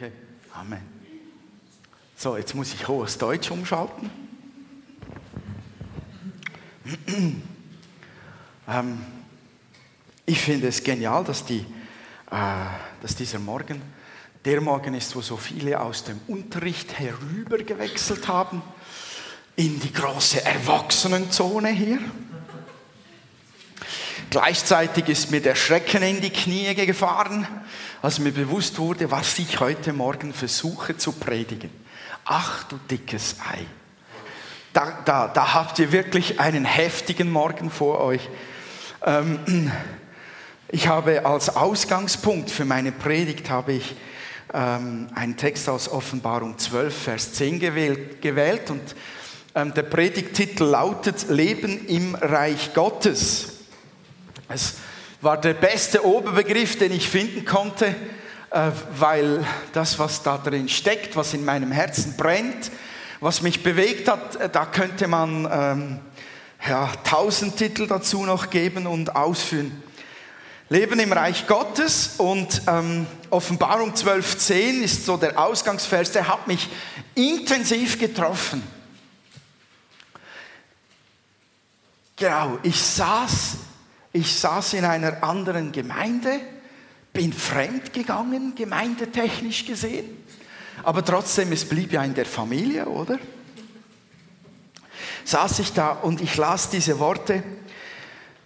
Okay, Amen. So, jetzt muss ich hohes Deutsch umschalten. ähm, ich finde es genial, dass, die, äh, dass dieser Morgen der Morgen ist, wo so viele aus dem Unterricht herübergewechselt haben in die große Erwachsenenzone hier. Gleichzeitig ist mir der Schrecken in die Knie gefahren, als mir bewusst wurde, was ich heute Morgen versuche zu predigen. Ach du dickes Ei. Da, da, da habt ihr wirklich einen heftigen Morgen vor euch. Ähm, ich habe als Ausgangspunkt für meine Predigt habe ich ähm, einen Text aus Offenbarung 12, Vers 10 gewählt, gewählt und ähm, der Predigtitel lautet Leben im Reich Gottes. Es war der beste Oberbegriff, den ich finden konnte, äh, weil das, was da drin steckt, was in meinem Herzen brennt, was mich bewegt hat, äh, da könnte man ähm, ja, tausend Titel dazu noch geben und ausführen. Leben im Reich Gottes und ähm, Offenbarung 12.10 ist so der Ausgangsvers, der hat mich intensiv getroffen. Genau, ich saß ich saß in einer anderen Gemeinde, bin fremd gegangen, gemeindetechnisch gesehen, aber trotzdem, es blieb ja in der Familie, oder? Saß ich da und ich las diese Worte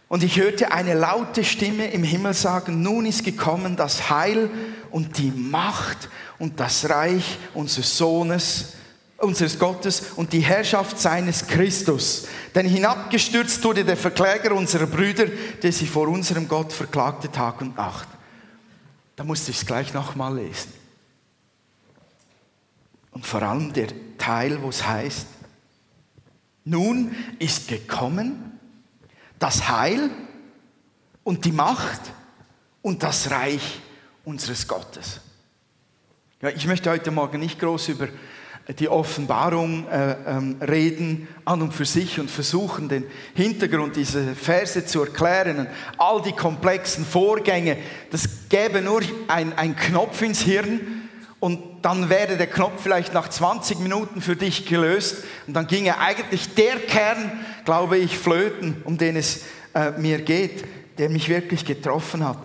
und ich hörte eine laute Stimme im Himmel sagen, nun ist gekommen das Heil und die Macht und das Reich unseres Sohnes unseres Gottes und die Herrschaft seines Christus. Denn hinabgestürzt wurde der Verkläger unserer Brüder, der sie vor unserem Gott verklagte Tag und Nacht. Da musste ich es gleich nochmal lesen. Und vor allem der Teil, wo es heißt, nun ist gekommen das Heil und die Macht und das Reich unseres Gottes. Ja, ich möchte heute Morgen nicht groß über die Offenbarung äh, ähm, reden an und für sich und versuchen, den Hintergrund dieser Verse zu erklären. Und all die komplexen Vorgänge, das gäbe nur ein, ein Knopf ins Hirn und dann wäre der Knopf vielleicht nach 20 Minuten für dich gelöst und dann ginge eigentlich der Kern, glaube ich, flöten, um den es äh, mir geht, der mich wirklich getroffen hat.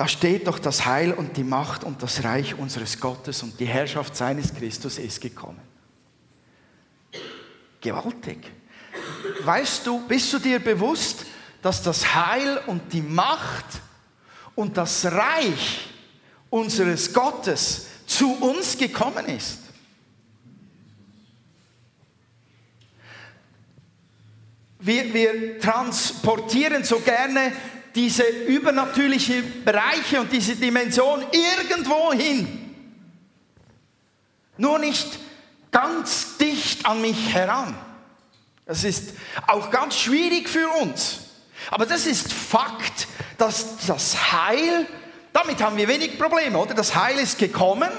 Da steht doch das Heil und die Macht und das Reich unseres Gottes und die Herrschaft seines Christus ist gekommen. Gewaltig. Weißt du, bist du dir bewusst, dass das Heil und die Macht und das Reich unseres Gottes zu uns gekommen ist? Wir, wir transportieren so gerne diese übernatürlichen Bereiche und diese Dimension irgendwo hin. Nur nicht ganz dicht an mich heran. Das ist auch ganz schwierig für uns. Aber das ist Fakt, dass das Heil, damit haben wir wenig Probleme, oder? Das Heil ist gekommen.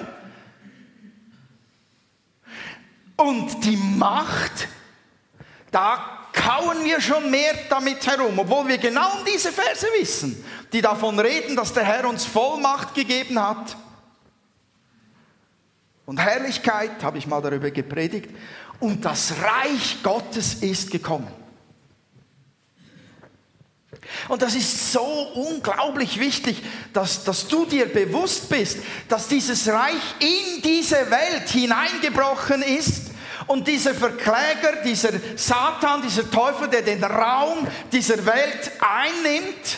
Und die Macht, da kauen wir schon mehr damit herum, obwohl wir genau um diese Verse wissen, die davon reden, dass der Herr uns Vollmacht gegeben hat. Und Herrlichkeit, habe ich mal darüber gepredigt, und das Reich Gottes ist gekommen. Und das ist so unglaublich wichtig, dass, dass du dir bewusst bist, dass dieses Reich in diese Welt hineingebrochen ist und dieser Verkläger, dieser Satan, dieser Teufel, der den Raum dieser Welt einnimmt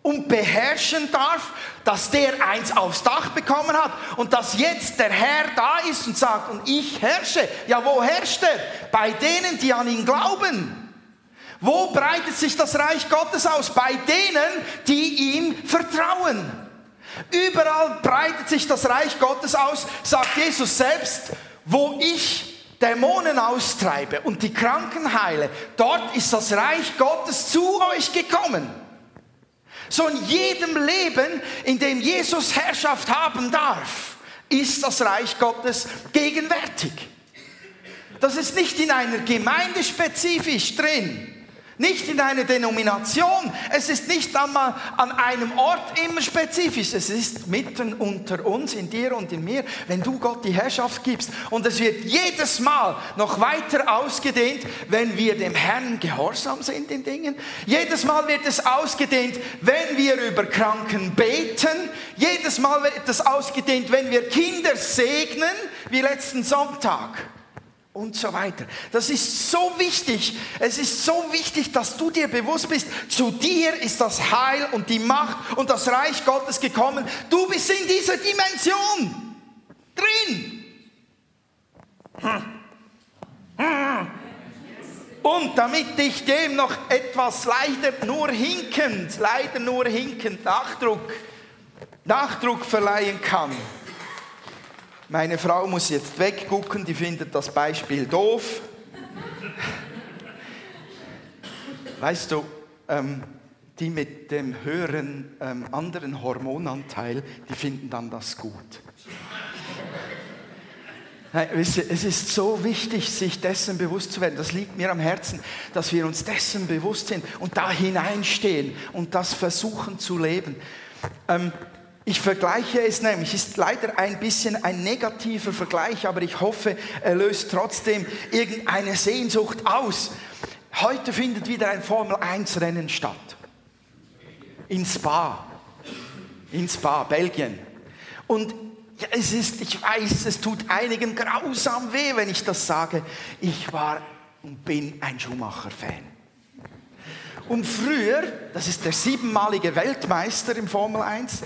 und beherrschen darf, dass der eins aufs Dach bekommen hat und dass jetzt der Herr da ist und sagt, und ich herrsche. Ja, wo herrscht er? Bei denen, die an ihn glauben. Wo breitet sich das Reich Gottes aus? Bei denen, die ihm vertrauen. Überall breitet sich das Reich Gottes aus, sagt Jesus selbst, wo ich Dämonen austreibe und die Kranken heile, dort ist das Reich Gottes zu euch gekommen. So in jedem Leben, in dem Jesus Herrschaft haben darf, ist das Reich Gottes gegenwärtig. Das ist nicht in einer Gemeinde spezifisch drin. Nicht in einer Denomination. Es ist nicht einmal an einem Ort immer spezifisch. Es ist mitten unter uns, in dir und in mir, wenn du Gott die Herrschaft gibst. Und es wird jedes Mal noch weiter ausgedehnt, wenn wir dem Herrn gehorsam sind in Dingen. Jedes Mal wird es ausgedehnt, wenn wir über Kranken beten. Jedes Mal wird es ausgedehnt, wenn wir Kinder segnen, wie letzten Sonntag und so weiter. Das ist so wichtig. Es ist so wichtig, dass du dir bewusst bist, zu dir ist das Heil und die Macht und das Reich Gottes gekommen. Du bist in dieser Dimension drin. Und damit ich dem noch etwas leider nur hinkend, leider nur hinkend Nachdruck, Nachdruck verleihen kann, meine Frau muss jetzt weggucken, die findet das Beispiel doof. Weißt du, ähm, die mit dem höheren ähm, anderen Hormonanteil, die finden dann das gut. Es ist so wichtig, sich dessen bewusst zu werden. Das liegt mir am Herzen, dass wir uns dessen bewusst sind und da hineinstehen und das versuchen zu leben. Ähm, ich vergleiche es nämlich, ist leider ein bisschen ein negativer Vergleich, aber ich hoffe, er löst trotzdem irgendeine Sehnsucht aus. Heute findet wieder ein Formel 1 Rennen statt. In Spa. In Spa, Belgien. Und es ist, ich weiß, es tut einigen grausam weh, wenn ich das sage. Ich war und bin ein Schumacher-Fan. Und früher, das ist der siebenmalige Weltmeister im Formel 1,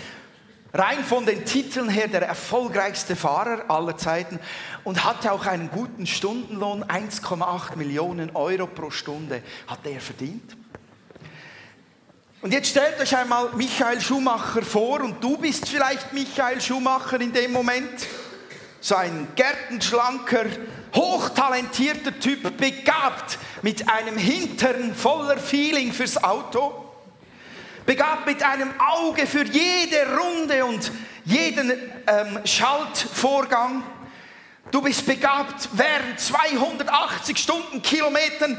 rein von den Titeln her der erfolgreichste Fahrer aller Zeiten und hatte auch einen guten Stundenlohn, 1,8 Millionen Euro pro Stunde hat er verdient. Und jetzt stellt euch einmal Michael Schumacher vor und du bist vielleicht Michael Schumacher in dem Moment. So ein gärtenschlanker, hochtalentierter Typ, begabt mit einem Hintern voller Feeling fürs Auto begabt mit einem Auge für jede Runde und jeden ähm, Schaltvorgang. Du bist begabt, während 280 Stundenkilometern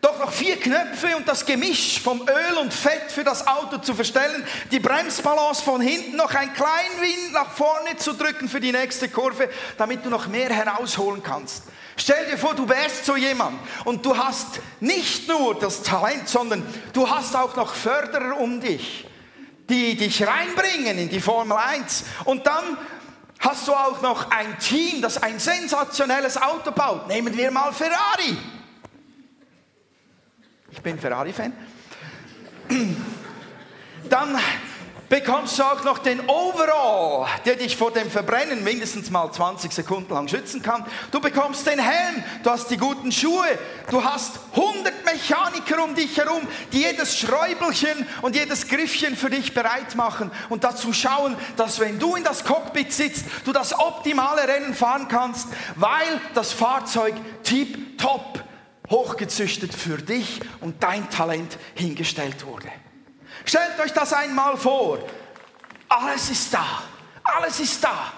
doch noch vier Knöpfe und das Gemisch vom Öl und Fett für das Auto zu verstellen, die Bremsbalance von hinten noch ein klein Wind nach vorne zu drücken für die nächste Kurve, damit du noch mehr herausholen kannst. Stell dir vor, du wärst so jemand und du hast nicht nur das Talent, sondern du hast auch noch Förderer um dich, die dich reinbringen in die Formel 1. Und dann hast du auch noch ein Team, das ein sensationelles Auto baut. Nehmen wir mal Ferrari. Ich bin Ferrari-Fan. Dann bekommst du auch noch den Overall, der dich vor dem Verbrennen mindestens mal 20 Sekunden lang schützen kann. Du bekommst den Helm, du hast die guten Schuhe, du hast 100 Mechaniker um dich herum, die jedes Schräubelchen und jedes Griffchen für dich bereit machen und dazu schauen, dass wenn du in das Cockpit sitzt, du das optimale Rennen fahren kannst, weil das Fahrzeug tip-top hochgezüchtet für dich und dein Talent hingestellt wurde. Stellt euch das einmal vor. Alles ist da. Alles ist da.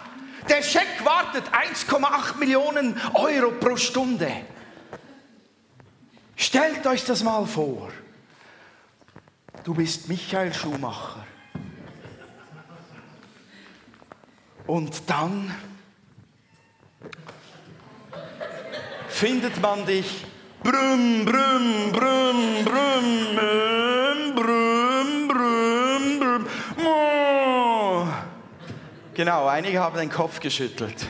Der Scheck wartet 1,8 Millionen Euro pro Stunde. Stellt euch das mal vor. Du bist Michael Schumacher. Und dann findet man dich Brüm, brüm, brüm, brüm, Genau, einige haben den Kopf geschüttelt.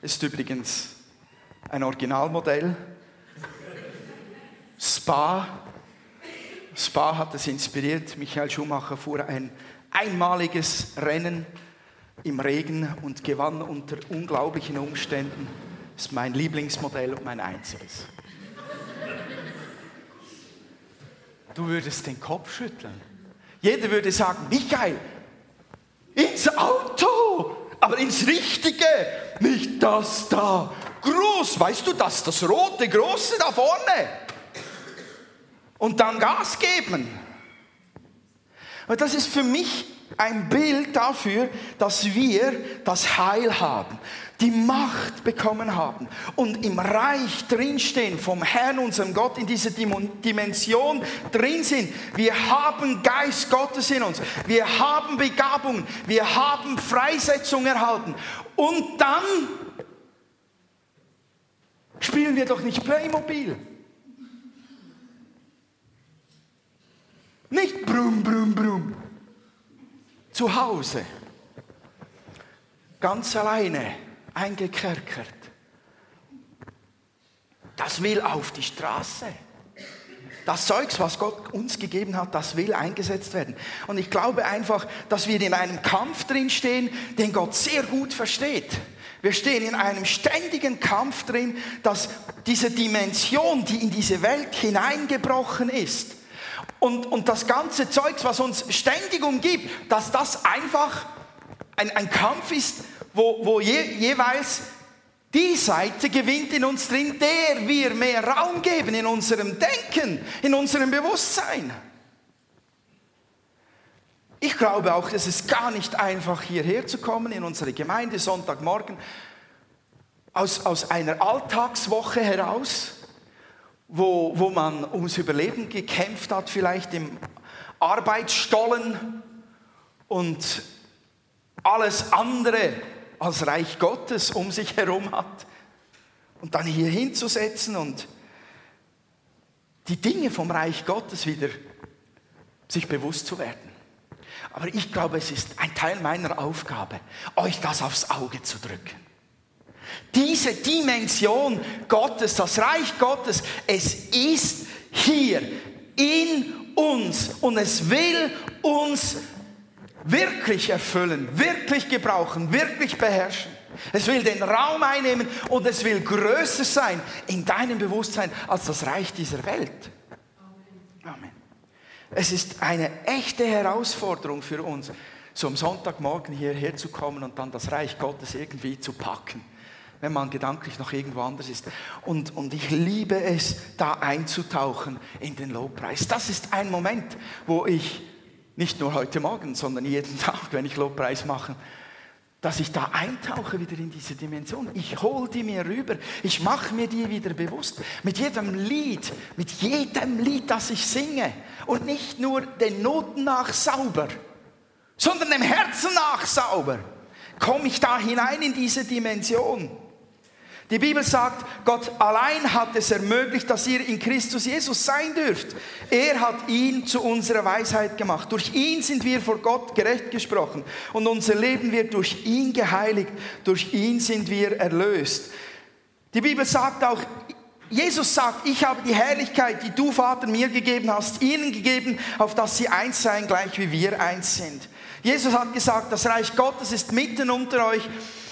Ist übrigens ein Originalmodell. Spa. Spa hat es inspiriert. Michael Schumacher fuhr ein einmaliges Rennen im Regen und gewann unter unglaublichen Umständen. Das ist mein Lieblingsmodell und mein einziges. Du würdest den Kopf schütteln. Jeder würde sagen, Michael, ins Auto, aber ins Richtige, nicht das da. Groß, weißt du das, das rote Große da vorne. Und dann Gas geben. Und das ist für mich ein Bild dafür, dass wir das Heil haben, die Macht bekommen haben und im Reich drinstehen vom Herrn, unserem Gott, in dieser Dimension drin sind. Wir haben Geist Gottes in uns, wir haben Begabung, wir haben Freisetzung erhalten. Und dann spielen wir doch nicht Playmobil. Nicht brumm, brumm, brumm. Zu Hause. Ganz alleine, eingekerkert. Das will auf die Straße. Das Zeugs, was Gott uns gegeben hat, das will eingesetzt werden. Und ich glaube einfach, dass wir in einem Kampf drin stehen, den Gott sehr gut versteht. Wir stehen in einem ständigen Kampf drin, dass diese Dimension, die in diese Welt hineingebrochen ist, und, und das ganze Zeugs, was uns ständig umgibt, dass das einfach ein, ein Kampf ist, wo, wo je, jeweils die Seite gewinnt in uns drin, der wir mehr Raum geben in unserem Denken, in unserem Bewusstsein. Ich glaube auch, es ist gar nicht einfach, hierher zu kommen in unsere Gemeinde Sonntagmorgen aus, aus einer Alltagswoche heraus wo, wo man ums Überleben gekämpft hat, vielleicht im Arbeitsstollen und alles andere als Reich Gottes um sich herum hat. Und dann hier hinzusetzen und die Dinge vom Reich Gottes wieder sich bewusst zu werden. Aber ich glaube, es ist ein Teil meiner Aufgabe, euch das aufs Auge zu drücken. Diese Dimension Gottes, das Reich Gottes, es ist hier in uns und es will uns wirklich erfüllen, wirklich gebrauchen, wirklich beherrschen. Es will den Raum einnehmen und es will größer sein in deinem Bewusstsein als das Reich dieser Welt. Amen. Es ist eine echte Herausforderung für uns, so am Sonntagmorgen hierher zu kommen und dann das Reich Gottes irgendwie zu packen wenn man gedanklich noch irgendwo anders ist. Und, und ich liebe es, da einzutauchen in den Lobpreis. Das ist ein Moment, wo ich nicht nur heute Morgen, sondern jeden Tag, wenn ich Lobpreis mache, dass ich da eintauche wieder in diese Dimension. Ich hole die mir rüber. Ich mache mir die wieder bewusst. Mit jedem Lied, mit jedem Lied, das ich singe. Und nicht nur den Noten nach sauber, sondern dem Herzen nach sauber. Komme ich da hinein in diese Dimension. Die Bibel sagt, Gott allein hat es ermöglicht, dass ihr in Christus Jesus sein dürft. Er hat ihn zu unserer Weisheit gemacht. Durch ihn sind wir vor Gott gerecht gesprochen und unser Leben wird durch ihn geheiligt. Durch ihn sind wir erlöst. Die Bibel sagt auch, Jesus sagt, ich habe die Herrlichkeit, die du, Vater, mir gegeben hast, ihnen gegeben, auf dass sie eins seien, gleich wie wir eins sind. Jesus hat gesagt, das Reich Gottes ist mitten unter euch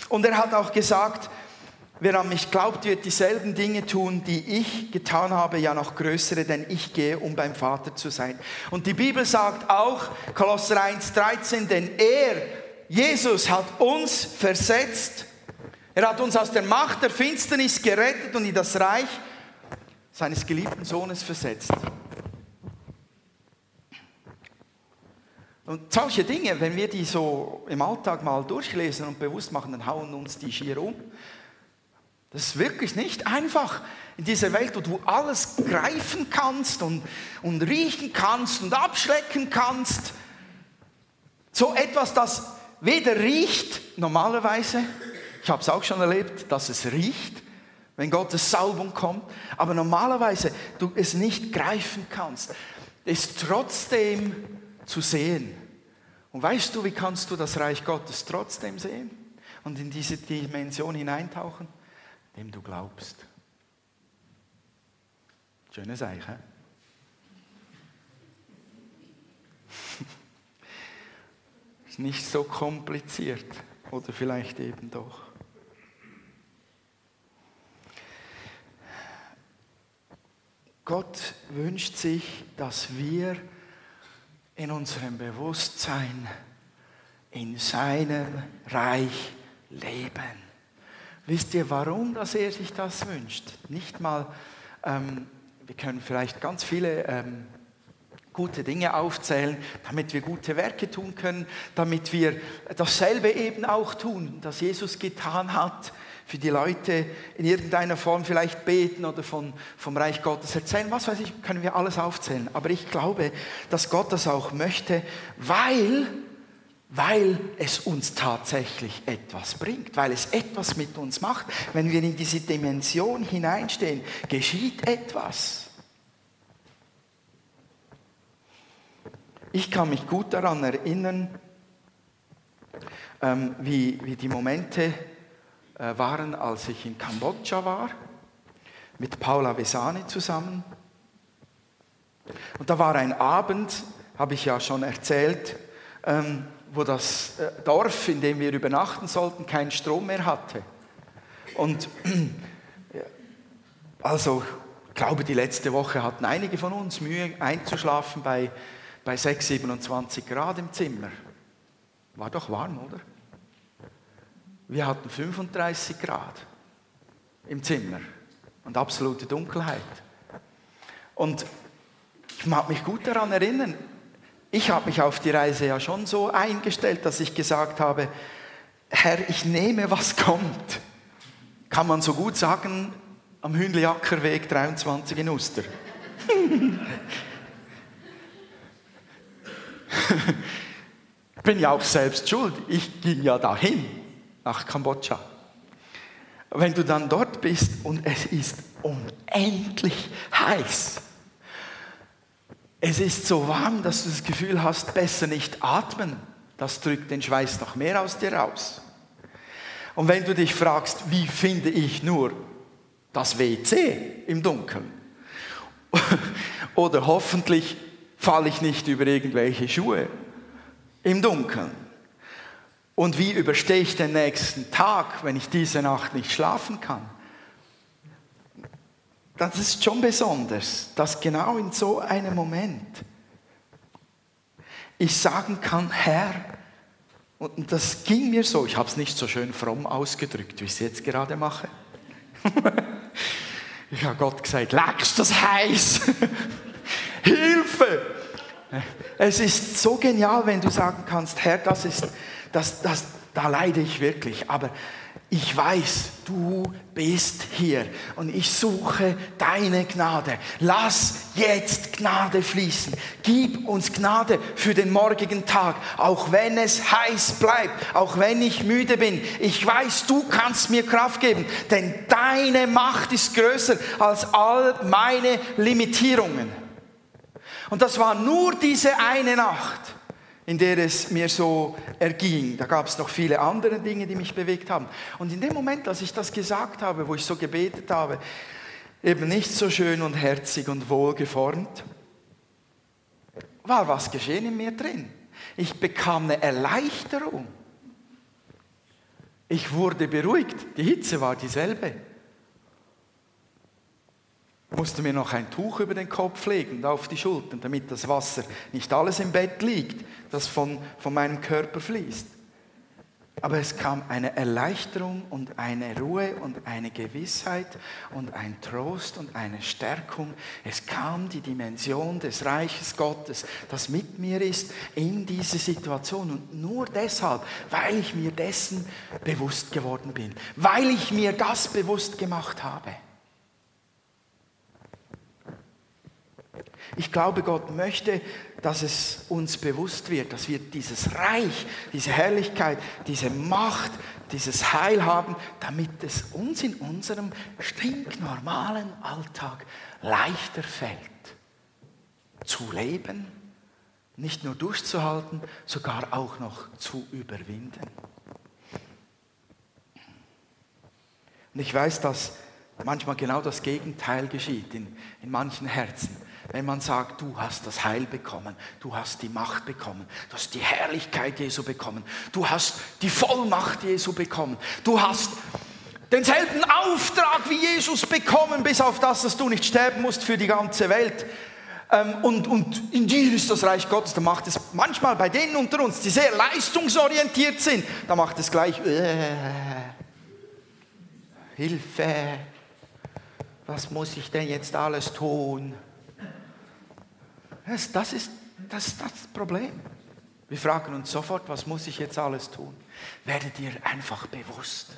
und er hat auch gesagt, Wer an mich glaubt, wird dieselben Dinge tun, die ich getan habe, ja noch größere, denn ich gehe, um beim Vater zu sein. Und die Bibel sagt auch, Kolosser 1,13, denn er, Jesus, hat uns versetzt, er hat uns aus der Macht der Finsternis gerettet und in das Reich seines geliebten Sohnes versetzt. Und solche Dinge, wenn wir die so im Alltag mal durchlesen und bewusst machen, dann hauen uns die schier um. Das ist wirklich nicht einfach in dieser Welt, wo du alles greifen kannst und, und riechen kannst und abschlecken kannst. So etwas, das weder riecht normalerweise, ich habe es auch schon erlebt, dass es riecht, wenn Gottes Salbung kommt, aber normalerweise du es nicht greifen kannst, ist trotzdem zu sehen. Und weißt du, wie kannst du das Reich Gottes trotzdem sehen und in diese Dimension hineintauchen? Dem du glaubst. Schönes Eichen. Ist nicht so kompliziert oder vielleicht eben doch. Gott wünscht sich, dass wir in unserem Bewusstsein in seinem Reich leben. Wisst ihr, warum dass er sich das wünscht? Nicht mal, ähm, wir können vielleicht ganz viele ähm, gute Dinge aufzählen, damit wir gute Werke tun können, damit wir dasselbe eben auch tun, das Jesus getan hat, für die Leute in irgendeiner Form vielleicht beten oder von, vom Reich Gottes erzählen. Was weiß ich, können wir alles aufzählen. Aber ich glaube, dass Gott das auch möchte, weil, weil es uns tatsächlich etwas bringt, weil es etwas mit uns macht. Wenn wir in diese Dimension hineinstehen, geschieht etwas. Ich kann mich gut daran erinnern, ähm, wie, wie die Momente äh, waren, als ich in Kambodscha war, mit Paula Vesani zusammen. Und da war ein Abend, habe ich ja schon erzählt, ähm, wo das äh, Dorf, in dem wir übernachten sollten, keinen Strom mehr hatte. Und also, ich glaube, die letzte Woche hatten einige von uns Mühe einzuschlafen bei, bei 6, 27 Grad im Zimmer. War doch warm, oder? Wir hatten 35 Grad im Zimmer und absolute Dunkelheit. Und ich mag mich gut daran erinnern, ich habe mich auf die Reise ja schon so eingestellt, dass ich gesagt habe, Herr, ich nehme, was kommt. Kann man so gut sagen, am Hühnliackerweg 23 in Uster. Bin ja auch selbst schuld. Ich ging ja dahin nach Kambodscha. Wenn du dann dort bist und es ist unendlich heiß, es ist so warm, dass du das Gefühl hast, besser nicht atmen, das drückt den Schweiß noch mehr aus dir raus. Und wenn du dich fragst, wie finde ich nur das WC im Dunkeln? Oder hoffentlich falle ich nicht über irgendwelche Schuhe im Dunkeln. Und wie überstehe ich den nächsten Tag, wenn ich diese Nacht nicht schlafen kann? Das ist schon besonders, dass genau in so einem Moment ich sagen kann, Herr, und das ging mir so, ich habe es nicht so schön fromm ausgedrückt, wie ich es jetzt gerade mache. ich habe Gott gesagt, leckst das heiß? Hilfe! Es ist so genial, wenn du sagen kannst, Herr, das ist das, das, da leide ich wirklich. Aber ich weiß, du bist hier und ich suche deine Gnade. Lass jetzt Gnade fließen. Gib uns Gnade für den morgigen Tag, auch wenn es heiß bleibt, auch wenn ich müde bin. Ich weiß, du kannst mir Kraft geben, denn deine Macht ist größer als all meine Limitierungen. Und das war nur diese eine Nacht in der es mir so erging. Da gab es noch viele andere Dinge, die mich bewegt haben. Und in dem Moment, als ich das gesagt habe, wo ich so gebetet habe, eben nicht so schön und herzig und wohlgeformt, war was geschehen in mir drin. Ich bekam eine Erleichterung. Ich wurde beruhigt. Die Hitze war dieselbe musste mir noch ein Tuch über den Kopf legen und auf die Schultern, damit das Wasser nicht alles im Bett liegt, das von, von meinem Körper fließt. Aber es kam eine Erleichterung und eine Ruhe und eine Gewissheit und ein Trost und eine Stärkung. Es kam die Dimension des Reiches Gottes, das mit mir ist, in diese Situation. Und nur deshalb, weil ich mir dessen bewusst geworden bin, weil ich mir das bewusst gemacht habe. Ich glaube, Gott möchte, dass es uns bewusst wird, dass wir dieses Reich, diese Herrlichkeit, diese Macht, dieses Heil haben, damit es uns in unserem stinknormalen Alltag leichter fällt, zu leben, nicht nur durchzuhalten, sogar auch noch zu überwinden. Und ich weiß, dass manchmal genau das Gegenteil geschieht in, in manchen Herzen wenn man sagt, du hast das Heil bekommen, du hast die Macht bekommen, du hast die Herrlichkeit Jesu bekommen, du hast die Vollmacht Jesu bekommen, du hast denselben Auftrag wie Jesus bekommen, bis auf das, dass du nicht sterben musst für die ganze Welt. Ähm, und, und in dir ist das Reich Gottes. Da macht es manchmal bei denen unter uns, die sehr leistungsorientiert sind, da macht es gleich äh, Hilfe. Was muss ich denn jetzt alles tun? Das, das, ist, das das Problem. Wir fragen uns sofort, was muss ich jetzt alles tun? Werde dir einfach bewusst,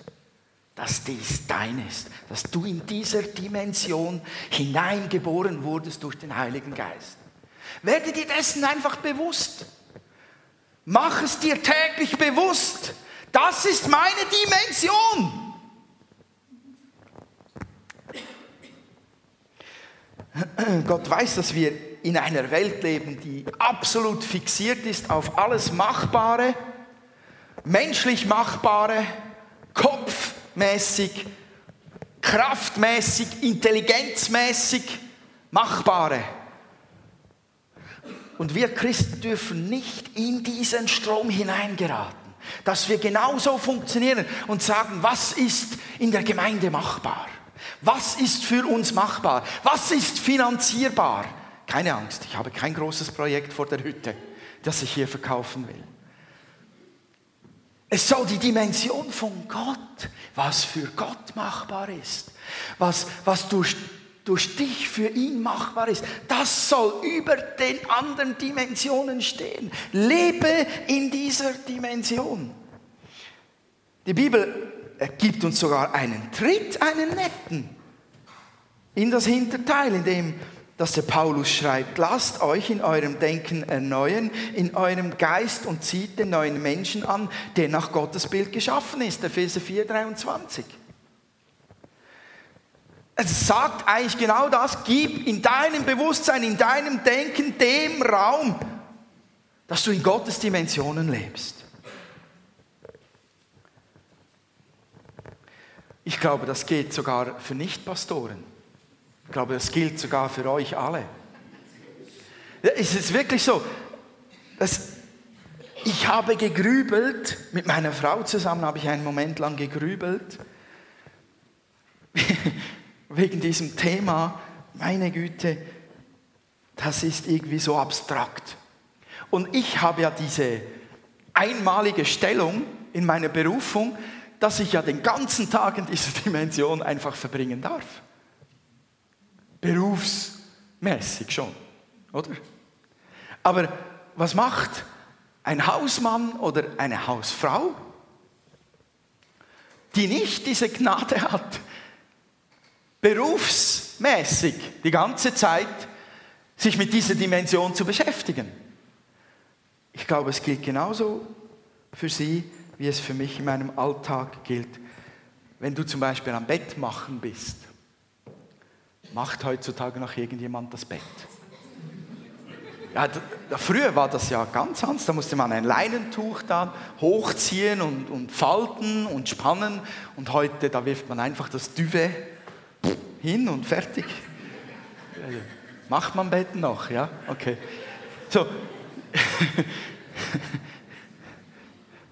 dass dies dein ist, dass du in dieser Dimension hineingeboren wurdest durch den Heiligen Geist. Werde dir dessen einfach bewusst. Mach es dir täglich bewusst. Das ist meine Dimension. Gott weiß, dass wir in einer Welt leben, die absolut fixiert ist auf alles Machbare, menschlich Machbare, kopfmäßig, kraftmäßig, intelligenzmäßig Machbare. Und wir Christen dürfen nicht in diesen Strom hineingeraten, dass wir genauso funktionieren und sagen, was ist in der Gemeinde machbar? Was ist für uns machbar? Was ist finanzierbar? Keine Angst, ich habe kein großes Projekt vor der Hütte, das ich hier verkaufen will. Es soll die Dimension von Gott, was für Gott machbar ist, was, was durch durch dich für ihn machbar ist, das soll über den anderen Dimensionen stehen. Lebe in dieser Dimension. Die Bibel gibt uns sogar einen Tritt, einen netten, in das Hinterteil, in dem dass der Paulus schreibt, lasst euch in eurem Denken erneuern, in eurem Geist und zieht den neuen Menschen an, der nach Gottes Bild geschaffen ist. Epheser 4, 23. Es sagt eigentlich genau das, gib in deinem Bewusstsein, in deinem Denken dem Raum, dass du in Gottes Dimensionen lebst. Ich glaube, das geht sogar für Nichtpastoren. Ich glaube, das gilt sogar für euch alle. Es ist wirklich so, dass ich habe gegrübelt, mit meiner Frau zusammen habe ich einen Moment lang gegrübelt wegen diesem Thema, meine Güte, das ist irgendwie so abstrakt. Und ich habe ja diese einmalige Stellung in meiner Berufung, dass ich ja den ganzen Tag in dieser Dimension einfach verbringen darf. Berufsmäßig schon, oder? Aber was macht ein Hausmann oder eine Hausfrau, die nicht diese Gnade hat, berufsmäßig die ganze Zeit sich mit dieser Dimension zu beschäftigen. Ich glaube, es gilt genauso für Sie, wie es für mich in meinem Alltag gilt. Wenn du zum Beispiel am Bett machen bist, macht heutzutage noch irgendjemand das Bett. Ja, früher war das ja ganz anders. Da musste man ein Leinentuch dann hochziehen und, und falten und spannen. Und heute, da wirft man einfach das Duvet hin und fertig. Macht man Betten noch, ja? Okay. So.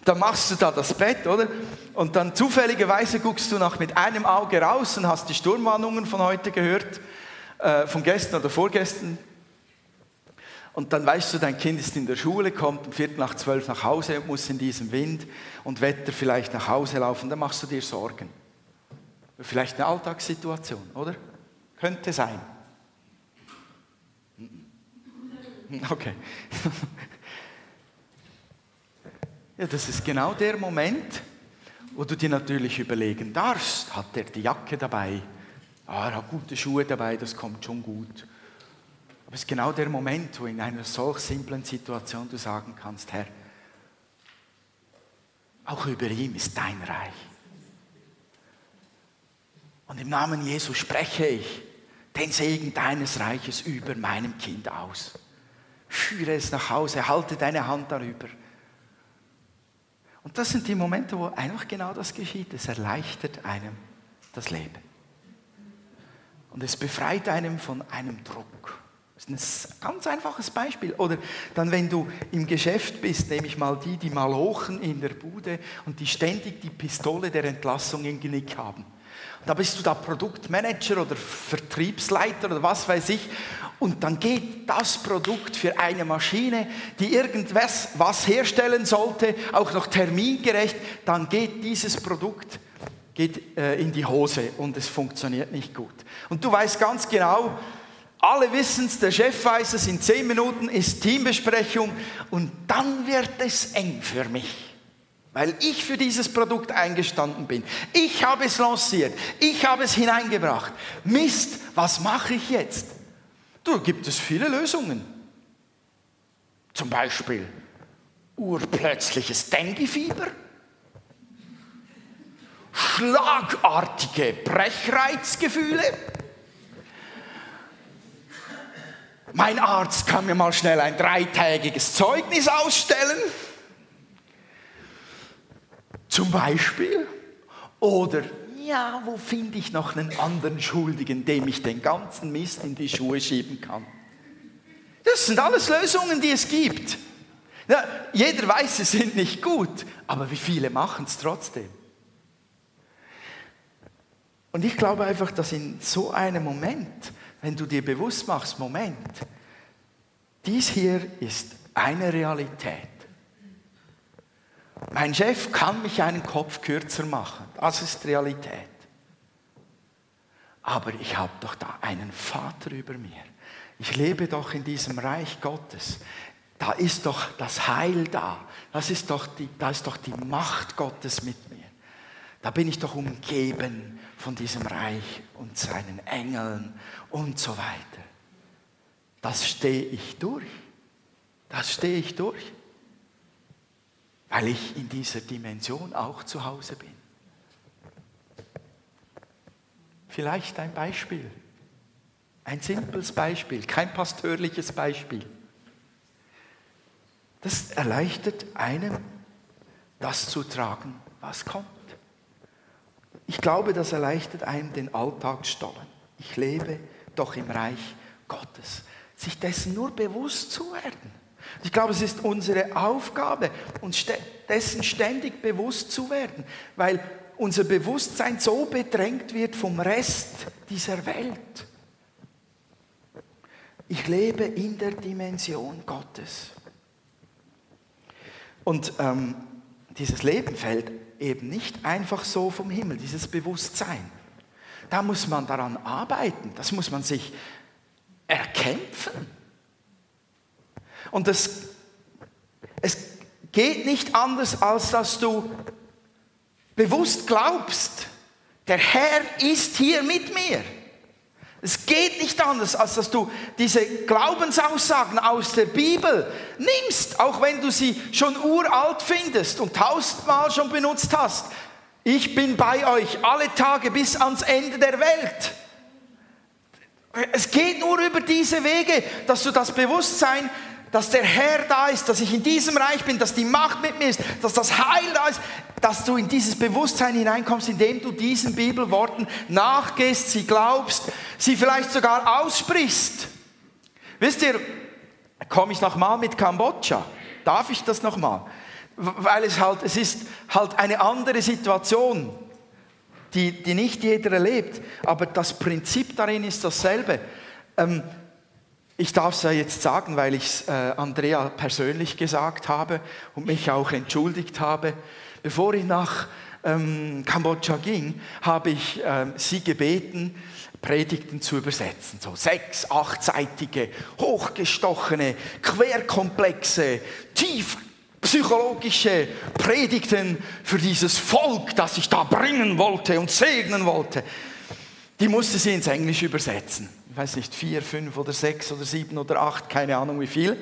dann machst du da das Bett, oder? Und dann zufälligerweise guckst du noch mit einem Auge raus und hast die Sturmwarnungen von heute gehört, äh, von gestern oder vorgestern. Und dann weißt du, dein Kind ist in der Schule, kommt um Viertel nach zwölf nach Hause und muss in diesem Wind und Wetter vielleicht nach Hause laufen. Dann machst du dir Sorgen. Vielleicht eine Alltagssituation, oder? Könnte sein. Okay. Ja, das ist genau der Moment, wo du dir natürlich überlegen darfst, hat er die Jacke dabei? Ah, er hat gute Schuhe dabei, das kommt schon gut. Aber es ist genau der Moment, wo in einer solch simplen Situation du sagen kannst, Herr, auch über ihm ist dein Reich. Und im Namen Jesu spreche ich den Segen deines Reiches über meinem Kind aus. Führe es nach Hause, halte deine Hand darüber. Und das sind die Momente, wo einfach genau das geschieht. Es erleichtert einem das Leben. Und es befreit einem von einem Druck. Das ist ein ganz einfaches Beispiel. Oder dann, wenn du im Geschäft bist, nehme ich mal die, die Malochen in der Bude und die ständig die Pistole der Entlassung im Genick haben. Da bist du da Produktmanager oder Vertriebsleiter oder was weiß ich. Und dann geht das Produkt für eine Maschine, die irgendwas was herstellen sollte, auch noch termingerecht, dann geht dieses Produkt geht, äh, in die Hose und es funktioniert nicht gut. Und du weißt ganz genau, Alle wissen es, der Chef weiß es, in zehn Minuten ist Teambesprechung und dann wird es eng für mich. Weil ich für dieses Produkt eingestanden bin. Ich habe es lanciert. Ich habe es hineingebracht. Mist, was mache ich jetzt? Du, gibt es viele Lösungen. Zum Beispiel urplötzliches Denguefieber, schlagartige Brechreizgefühle, Mein Arzt kann mir mal schnell ein dreitägiges Zeugnis ausstellen. Zum Beispiel. Oder, ja, wo finde ich noch einen anderen Schuldigen, dem ich den ganzen Mist in die Schuhe schieben kann? Das sind alles Lösungen, die es gibt. Ja, jeder weiß, sie sind nicht gut, aber wie viele machen es trotzdem? Und ich glaube einfach, dass in so einem Moment wenn du dir bewusst machst, Moment, dies hier ist eine Realität. Mein Chef kann mich einen Kopf kürzer machen, das ist Realität. Aber ich habe doch da einen Vater über mir. Ich lebe doch in diesem Reich Gottes. Da ist doch das Heil da. Das ist doch die, da ist doch die Macht Gottes mit mir. Da bin ich doch umgeben von diesem Reich und seinen Engeln und so weiter. Das stehe ich durch. Das stehe ich durch, weil ich in dieser Dimension auch zu Hause bin. Vielleicht ein Beispiel, ein simples Beispiel, kein pastörliches Beispiel. Das erleichtert einem, das zu tragen, was kommt. Ich glaube, das erleichtert einem den Alltagsstollen. Ich lebe doch im Reich Gottes. Sich dessen nur bewusst zu werden. Ich glaube, es ist unsere Aufgabe, uns dessen ständig bewusst zu werden, weil unser Bewusstsein so bedrängt wird vom Rest dieser Welt. Ich lebe in der Dimension Gottes. Und ähm, dieses Leben fällt eben nicht einfach so vom Himmel, dieses Bewusstsein. Da muss man daran arbeiten, das muss man sich erkämpfen. Und es, es geht nicht anders, als dass du bewusst glaubst, der Herr ist hier mit mir. Es geht nicht anders, als dass du diese Glaubensaussagen aus der Bibel nimmst, auch wenn du sie schon uralt findest und tausendmal schon benutzt hast. Ich bin bei euch alle Tage bis ans Ende der Welt. Es geht nur über diese Wege, dass du das Bewusstsein dass der Herr da ist, dass ich in diesem Reich bin, dass die Macht mit mir ist, dass das Heil da ist, dass du in dieses Bewusstsein hineinkommst, indem du diesen Bibelworten nachgehst, sie glaubst, sie vielleicht sogar aussprichst. Wisst ihr, komme ich nochmal mit Kambodscha? Darf ich das nochmal? Weil es halt, es ist halt eine andere Situation, die, die nicht jeder erlebt, aber das Prinzip darin ist dasselbe. Ähm, ich darf es ja jetzt sagen, weil ich es äh, Andrea persönlich gesagt habe und mich auch entschuldigt habe. Bevor ich nach ähm, Kambodscha ging, habe ich ähm, sie gebeten, Predigten zu übersetzen. So sechs, achtseitige, hochgestochene, querkomplexe, tief psychologische Predigten für dieses Volk, das ich da bringen wollte und segnen wollte. Die musste sie ins Englische übersetzen weiß nicht, vier, fünf oder sechs oder sieben oder acht, keine Ahnung wie viel.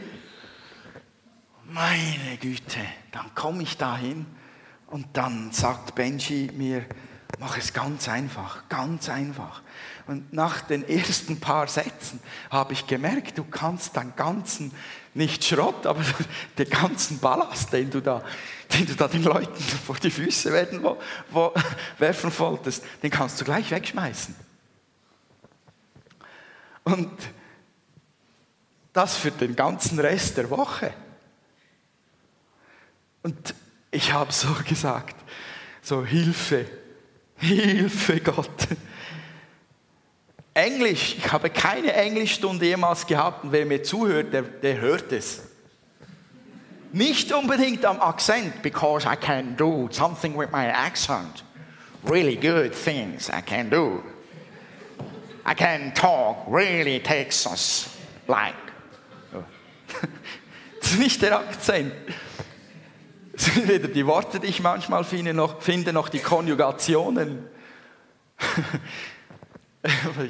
Meine Güte, dann komme ich dahin und dann sagt Benji mir, mach es ganz einfach, ganz einfach. Und nach den ersten paar Sätzen habe ich gemerkt, du kannst deinen ganzen, nicht Schrott, aber den ganzen Ballast, den du da, den, du da den Leuten vor die Füße werden, wo, wo, werfen wolltest, den kannst du gleich wegschmeißen. Und das für den ganzen Rest der Woche. Und ich habe so gesagt, so Hilfe, Hilfe Gott. Englisch, ich habe keine Englischstunde jemals gehabt und wer mir zuhört, der, der hört es. Nicht unbedingt am Akzent, because I can do something with my accent. Really good things I can do. I can talk really Texas like. Das ist nicht der Akzent. Das sind weder die Worte, die ich manchmal finde, noch, finde, noch die Konjugationen.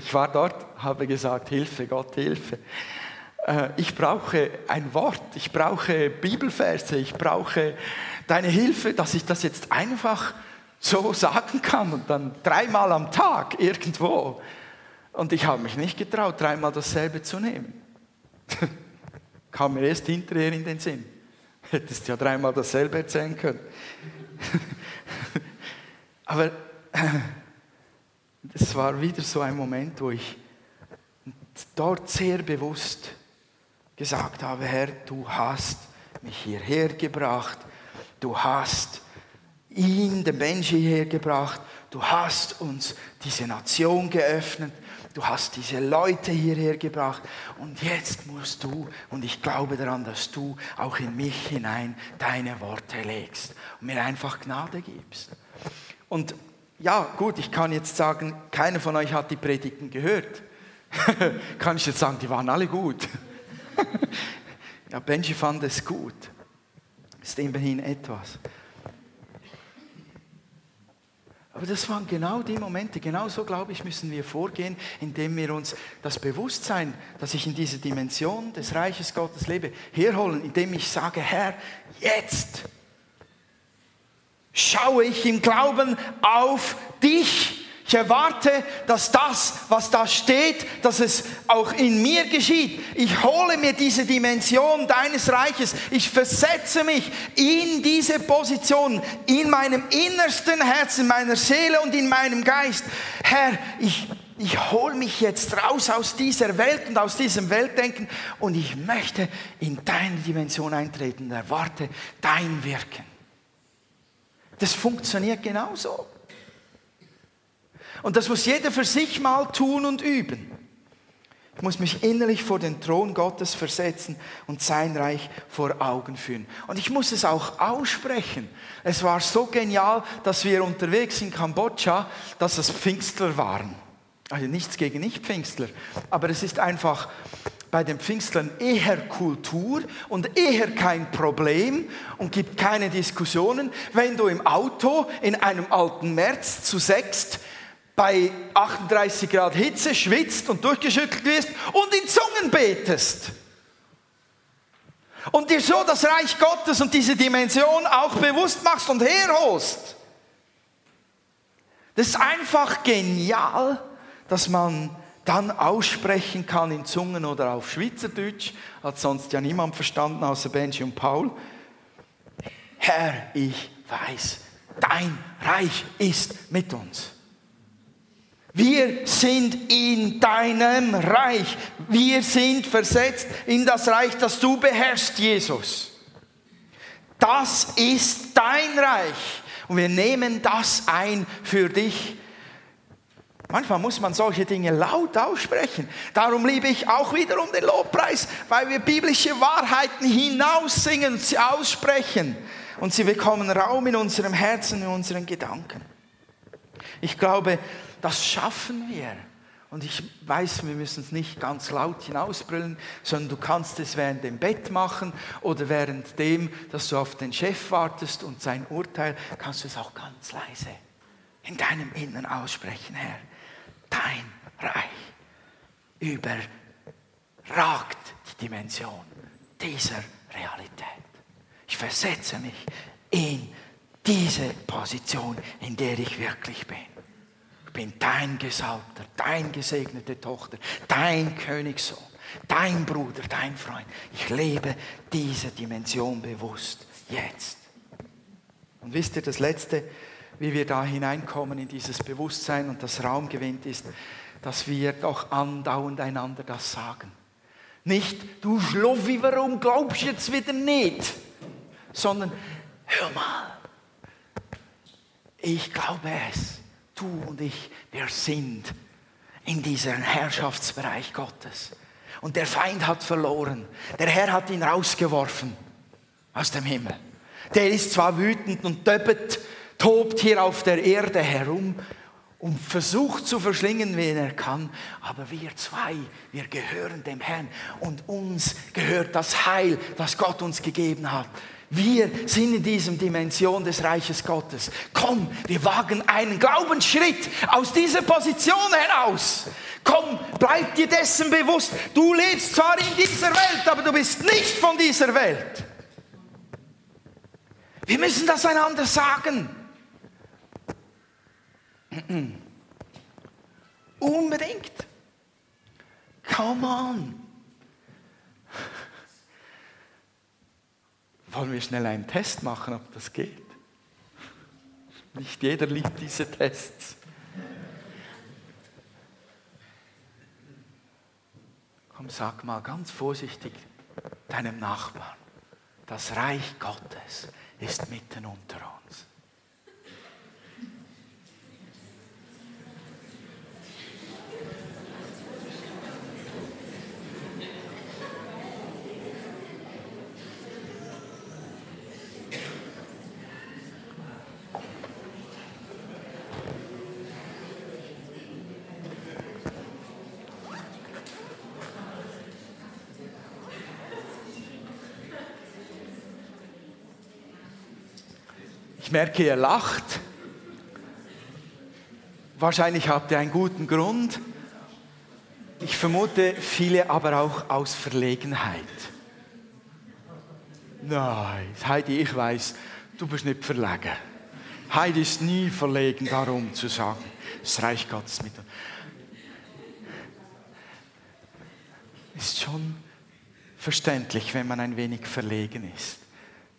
Ich war dort, habe gesagt, Hilfe, Gott, Hilfe. Äh, ich brauche ein Wort, ich brauche Bibelverse, ich brauche deine Hilfe, dass ich das jetzt einfach so sagen kann und dann dreimal am Tag irgendwo. Und ich habe mich nicht getraut, dreimal dasselbe zu nehmen. Kam mir erst hinterher in den Sinn. Hättest ja dreimal dasselbe erzählen können. Aber es war wieder so ein Moment, wo ich dort sehr bewusst gesagt habe, Herr, du hast mich hierher gebracht, du hast ihn, den Menschen hierher gebracht, du hast uns diese Nation geöffnet, du hast diese Leute hierher gebracht und jetzt musst du, und ich glaube daran, dass du auch in mich hinein deine Worte legst und mir einfach Gnade gibst. Und ja, gut, ich kann jetzt sagen, keiner von euch hat die Predigten gehört. kann ich jetzt sagen, die waren alle gut. ja, Benji fand es gut. Ist immerhin etwas. Aber das waren genau die Momente, genau so glaube ich, müssen wir vorgehen, indem wir uns das Bewusstsein, dass ich in dieser Dimension des Reiches Gottes lebe, herholen, indem ich sage, Herr, jetzt schaue ich im Glauben auf dich. Ich erwarte, dass das, was da steht, dass es auch in mir geschieht. Ich hole mir diese Dimension deines Reiches. Ich versetze mich in diese Position, in meinem innersten Herzen, in meiner Seele und in meinem Geist. Herr, ich, ich hole mich jetzt raus aus dieser Welt und aus diesem Weltdenken und ich möchte in deine Dimension eintreten und erwarte dein Wirken. Das funktioniert genauso. Und das muss jeder für sich mal tun und üben. Ich muss mich innerlich vor den Thron Gottes versetzen und sein Reich vor Augen führen. Und ich muss es auch aussprechen. Es war so genial, dass wir unterwegs in Kambodscha, dass es Pfingstler waren. Also nichts gegen Nicht-Pfingstler, aber es ist einfach bei den Pfingstlern eher Kultur und eher kein Problem und gibt keine Diskussionen, wenn du im Auto in einem alten März zu sechst bei 38 Grad Hitze schwitzt und durchgeschüttelt wirst und in Zungen betest. Und dir so das Reich Gottes und diese Dimension auch bewusst machst und herholst. Das ist einfach genial, dass man dann aussprechen kann in Zungen oder auf Schweizerdeutsch, hat sonst ja niemand verstanden außer Benji und Paul. Herr, ich weiß, dein Reich ist mit uns. Wir sind in deinem Reich. Wir sind versetzt in das Reich, das du beherrschst, Jesus. Das ist dein Reich. Und wir nehmen das ein für dich Manchmal muss man solche Dinge laut aussprechen. Darum liebe ich auch wiederum den Lobpreis, weil wir biblische Wahrheiten hinaussingen sie aussprechen. Und sie bekommen Raum in unserem Herzen, in unseren Gedanken. Ich glaube, das schaffen wir. Und ich weiß, wir müssen es nicht ganz laut hinausbrüllen, sondern du kannst es während dem Bett machen oder während dem, dass du auf den Chef wartest und sein Urteil, kannst du es auch ganz leise in deinem Innern aussprechen, Herr dein Reich überragt die Dimension dieser Realität. Ich versetze mich in diese Position, in der ich wirklich bin. Bin dein Gesalbter, dein gesegnete Tochter, dein Königssohn, dein Bruder, dein Freund. Ich lebe diese Dimension bewusst jetzt. Und wisst ihr, das Letzte, wie wir da hineinkommen in dieses Bewusstsein und das Raum gewinnt ist, dass wir doch andauernd einander das sagen. Nicht, du Schloffi, warum glaubst du jetzt wieder nicht? Sondern, hör mal, ich glaube es, du und ich, wir sind in diesem Herrschaftsbereich Gottes. Und der Feind hat verloren. Der Herr hat ihn rausgeworfen aus dem Himmel. Der ist zwar wütend und döppet tobt hier auf der Erde herum und versucht zu verschlingen, wen er kann. Aber wir zwei, wir gehören dem Herrn und uns gehört das Heil, das Gott uns gegeben hat. Wir sind in diesem Dimension des Reiches Gottes. Komm, wir wagen einen Glaubensschritt aus dieser Position heraus. Komm, bleib dir dessen bewusst. Du lebst zwar in dieser Welt, aber du bist nicht von dieser Welt. Wir müssen das einander sagen. Unbedingt. Come on. Wollen wir schnell einen Test machen, ob das geht? Nicht jeder liebt diese Tests. Komm, sag mal ganz vorsichtig deinem Nachbarn, das Reich Gottes ist mitten unter uns. Ich merke, ihr lacht. Wahrscheinlich habt ihr einen guten Grund. Ich vermute, viele aber auch aus Verlegenheit. Nein, Heidi, ich weiß, du bist nicht verlegen. Heidi ist nie verlegen, darum zu sagen, das Reich Gottes mit uns. Ist schon verständlich, wenn man ein wenig verlegen ist.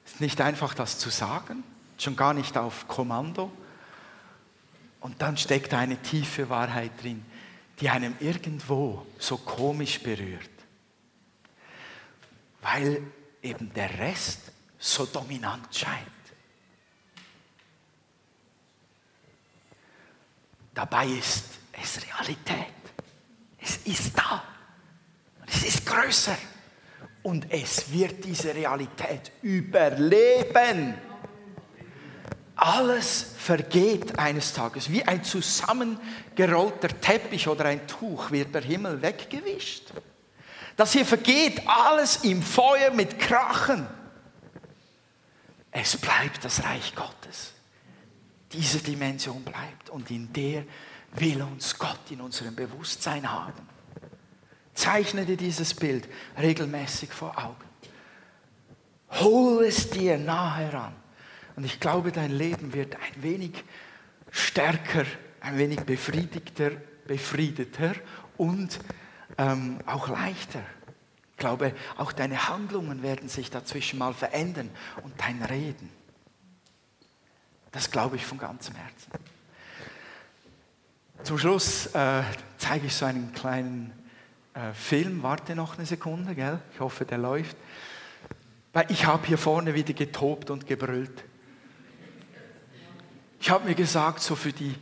Es ist nicht einfach, das zu sagen, schon gar nicht auf Kommando. Und dann steckt eine tiefe Wahrheit drin, die einem irgendwo so komisch berührt. Weil eben der Rest so dominant scheint. Dabei ist es Realität. Es ist da. Es ist größer. Und es wird diese Realität überleben. Alles vergeht eines Tages. Wie ein zusammengerollter Teppich oder ein Tuch wird der Himmel weggewischt. Das hier vergeht alles im Feuer mit Krachen. Es bleibt das Reich Gottes. Diese Dimension bleibt und in der will uns Gott in unserem Bewusstsein haben. Zeichne dir dieses Bild regelmäßig vor Augen. Hol es dir nah heran. Und ich glaube, dein Leben wird ein wenig stärker, ein wenig befriedigter, befriedeter und ähm, auch leichter. Ich glaube, auch deine Handlungen werden sich dazwischen mal verändern und dein Reden. Das glaube ich von ganzem Herzen. Zum Schluss äh, zeige ich so einen kleinen äh, Film. Warte noch eine Sekunde, gell? Ich hoffe, der läuft. Weil ich habe hier vorne wieder getobt und gebrüllt. Ich habe mir gesagt, so für die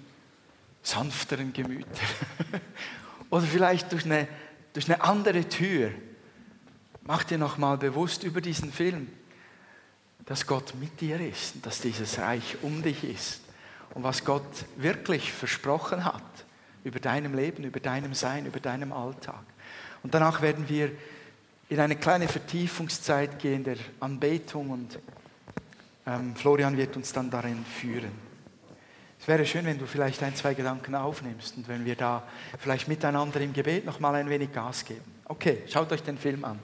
sanfteren Gemüter. Oder vielleicht durch eine, durch eine andere Tür. Mach dir nochmal bewusst über diesen Film, dass Gott mit dir ist und dass dieses Reich um dich ist. Und was Gott wirklich versprochen hat über deinem Leben, über deinem Sein, über deinem Alltag. Und danach werden wir in eine kleine Vertiefungszeit gehen der Anbetung und ähm, Florian wird uns dann darin führen. Wäre schön, wenn du vielleicht ein, zwei Gedanken aufnimmst und wenn wir da vielleicht miteinander im Gebet noch mal ein wenig Gas geben. Okay, schaut euch den Film an.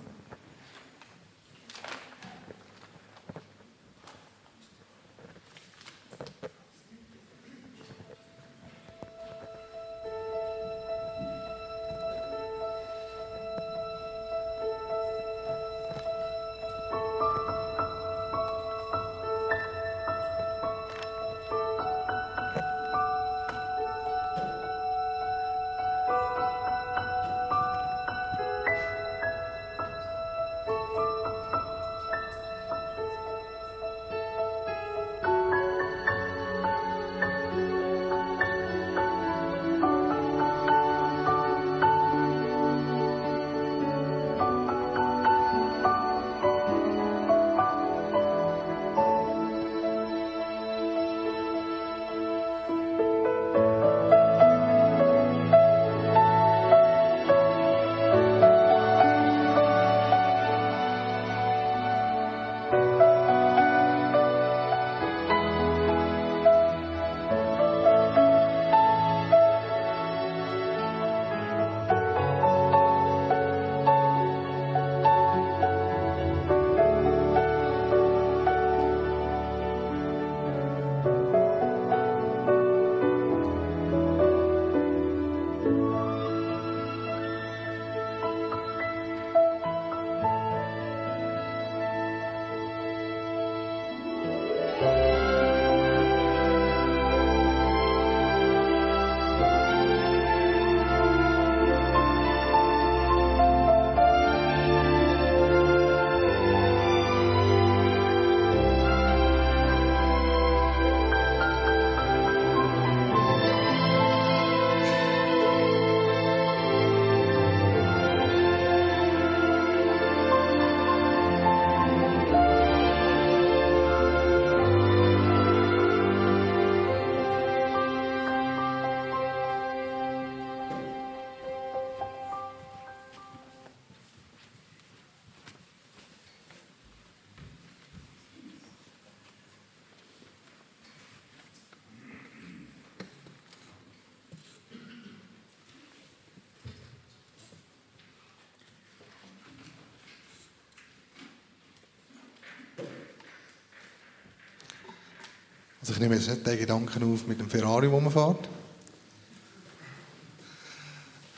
Also ich nehme jetzt nicht den Gedanken auf mit dem Ferrari, wo man fährt,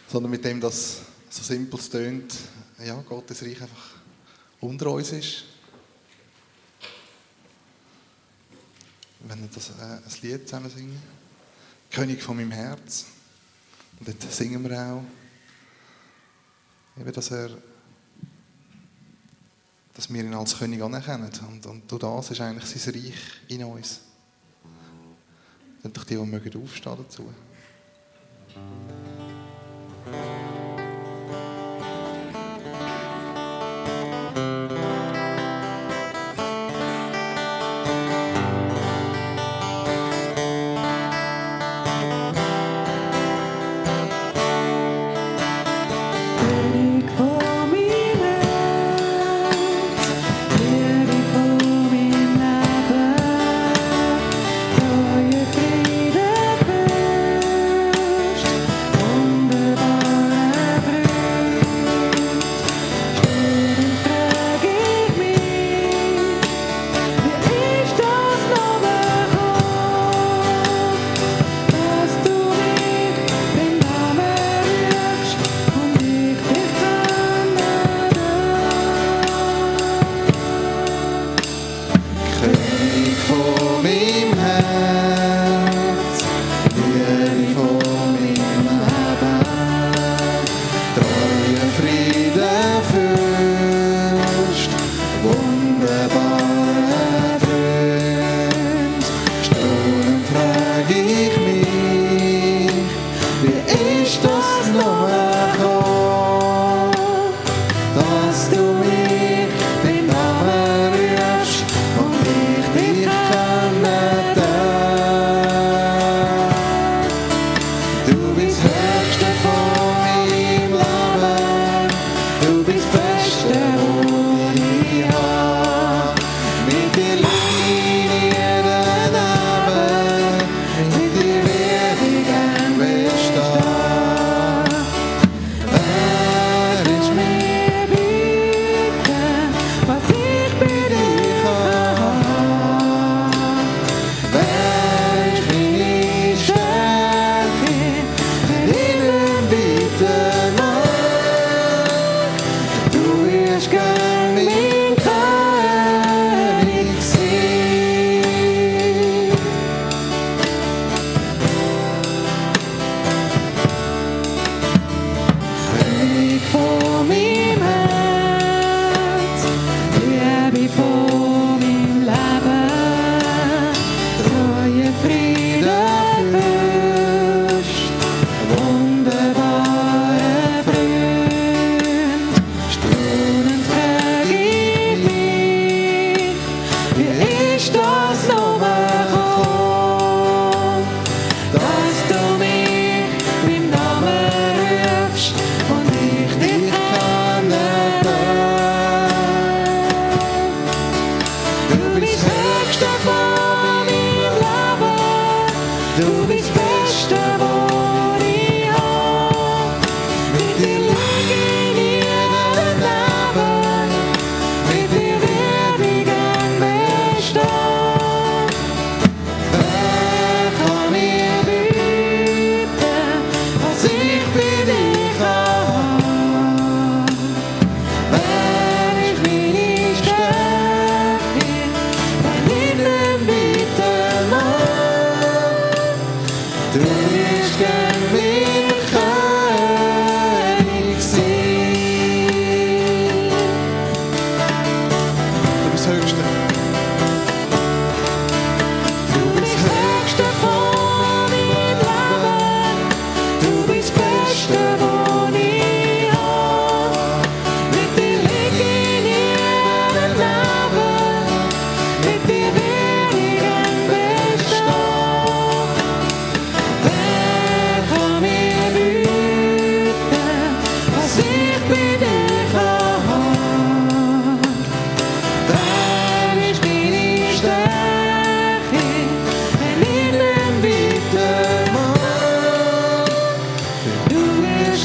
sondern mit dem, dass so simpel es tönt, ja, Gottes Reich einfach unter uns ist. Wenn wir das, äh, ein Lied zusammen singen, König von meinem Herz, und dort singen wir auch, eben, dass er dass wir ihn als König anerkennen. Und, und durch das ist eigentlich sein Reich in uns. Sind doch die, die mögen aufstehen dazu.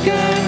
sky.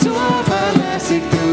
Du bist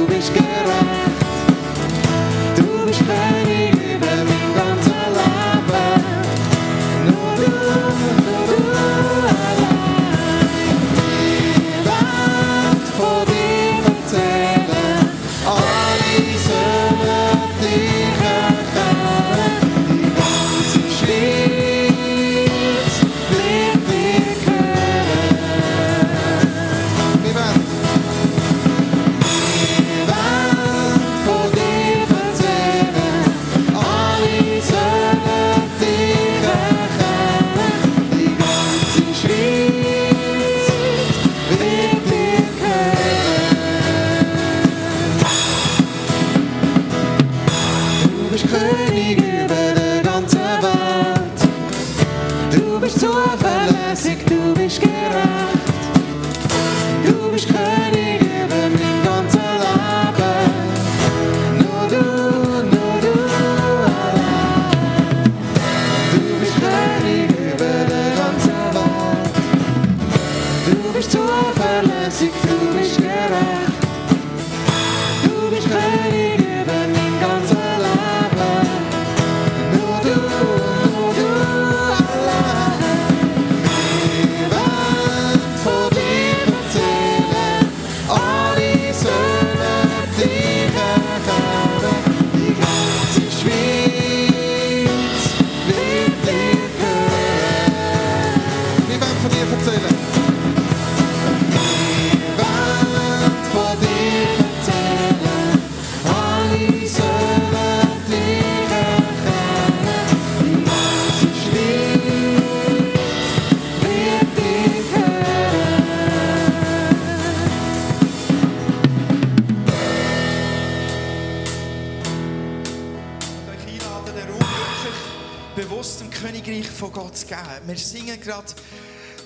gerade,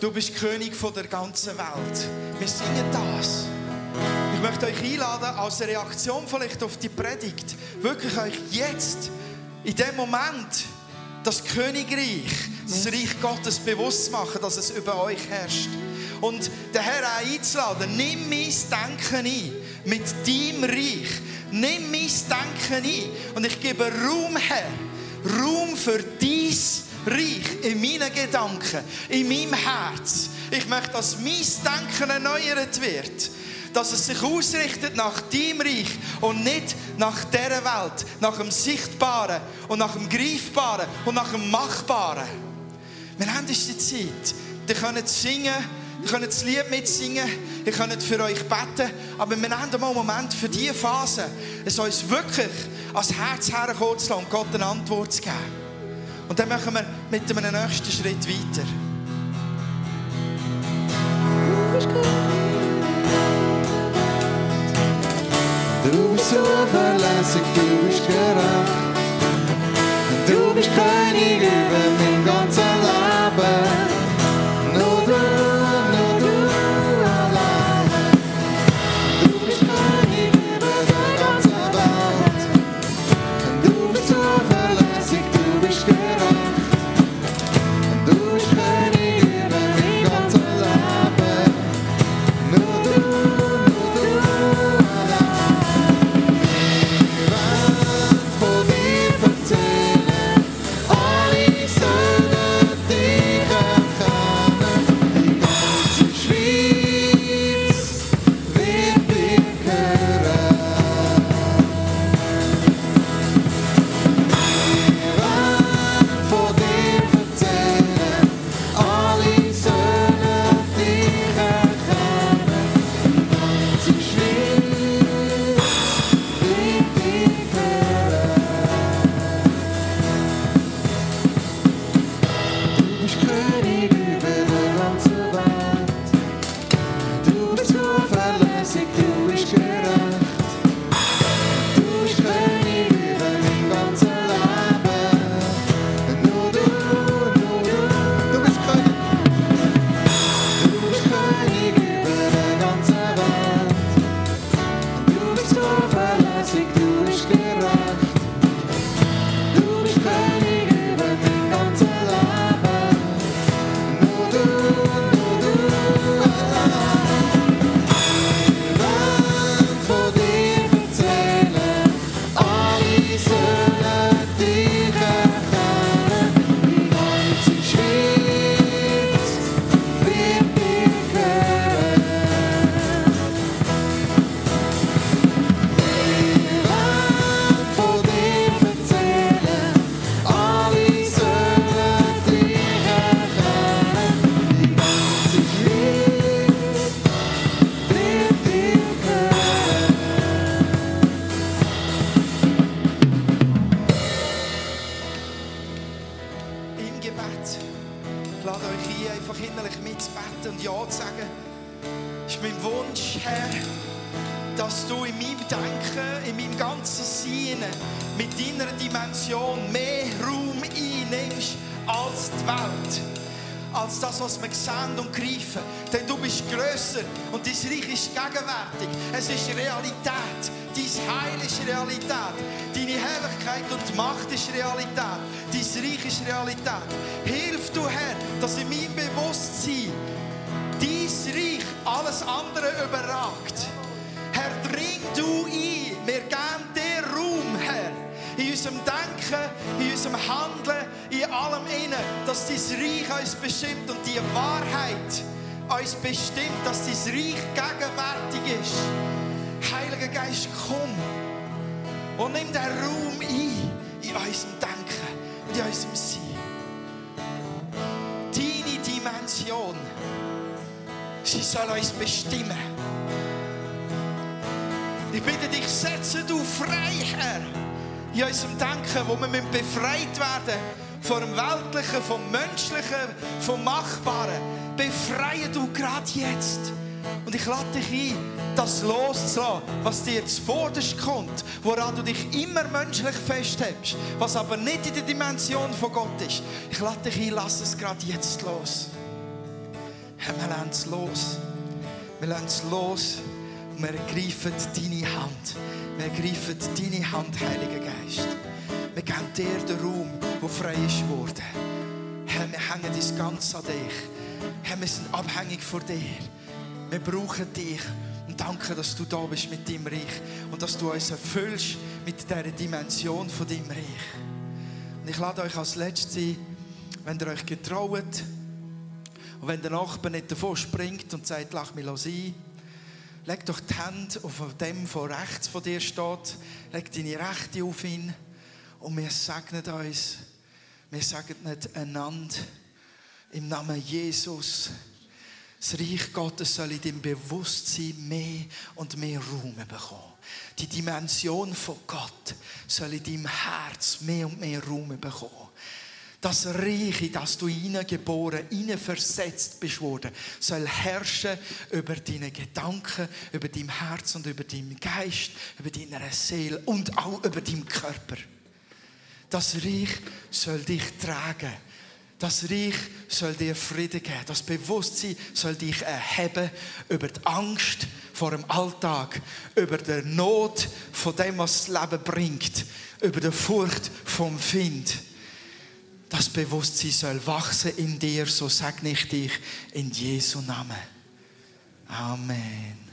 du bist König von der ganzen Welt. Wir singen das. Ich möchte euch einladen, als Reaktion vielleicht auf die Predigt, wirklich euch jetzt, in dem Moment, das Königreich, das Reich Gottes bewusst zu machen, dass es über euch herrscht. Und den Herrn auch einzuladen, nimm mein Denken ein mit deinem Reich. Nimm mein Denken ein und ich gebe Raum her. Raum für dein Reich in meinen Gedanken, in meinem Herz. Ich möchte, dass mein Denken erneuert wird. Dass es sich ausrichtet nach deinem Reich und nicht nach dieser Welt, nach dem Sichtbaren und nach dem Greifbaren und nach dem Machbaren. Wir haben jetzt die Zeit. Ihr könnt singen, ihr könnt das Lied mitsingen, ihr könnt für euch beten. Aber wir haben mal einen Moment für diese Phase, es uns wirklich ans Herz herkommen zu lassen und Gott eine Antwort zu geben. Und dann machen wir mit einem nächsten Schritt weiter. Du bist zuverlässig, du bist gerecht. Du bist König über mein ganzes Leben. Realität. Deine Herrlichkeit und Macht ist Realität. Dein Reich ist Realität. Hilf du, Herr, dass in meinem Bewusstsein dein Reich alles andere überragt. Herr, dring du ein. Wir geben dir Raum, Herr. In unserem Denken, in unserem Handeln, in allem innen, dass dein Reich uns bestimmt und die Wahrheit uns bestimmt, dass dein Reich gegenwärtig ist. Heiliger Geist, komm und nimm den Raum ein in unserem Denken und in unserem Sein. Deine Dimension, sie soll uns bestimmen. Ich bitte dich, setze du frei, Herr, in unserem Denken, wo wir befreit werden vom Weltlichen, vom Menschlichen, vom Machbaren. Befreie du gerade jetzt. Und ich lade dich ein, das loszulassen, was dir zuvorderst kommt, woran du dich immer menschlich festhältst, was aber nicht in der Dimension von Gott ist. Ich lade dich ein, lass es gerade jetzt los. Wir lassen es los. Wir lassen es los. Und wir ergreifen deine Hand. Wir ergreifen deine Hand, Heiliger Geist. Wir geben dir den Raum, der frei ist geworden. Herr, wir hängen das Ganze an dich. Herr, wir sind abhängig von dir. Wir brauchen dich. Und danke, dass du da bist mit deinem Reich. Und dass du uns erfüllst mit dieser Dimension von deinem Reich. Und ich lade euch als Letztes ein, wenn ihr euch getraut und wenn der Nachbar nicht davon springt und sagt, lach mich ein, leg doch die Hände auf dem, von rechts von dir steht, leg deine Rechte auf ihn. Und wir segnen uns, wir segnen einander. Im Namen Jesus. Das Reich Gottes soll in deinem Bewusstsein mehr und mehr Raum bekommen. Die Dimension von Gott soll in deinem Herz mehr und mehr Raum bekommen. Das Reich, in das du hineingeboren, hineinversetzt bist worden, soll herrschen über deine Gedanken, über dein Herz und über deinen Geist, über deine Seele und auch über deinen Körper. Das Reich soll dich tragen. Das Reich soll dir Frieden geben. Das Bewusstsein soll dich erheben über die Angst vor dem Alltag, über die Not von dem, was das Leben bringt, über die Furcht vom Find. Das Bewusstsein soll wachsen in dir, so segne ich dich in Jesu Namen. Amen.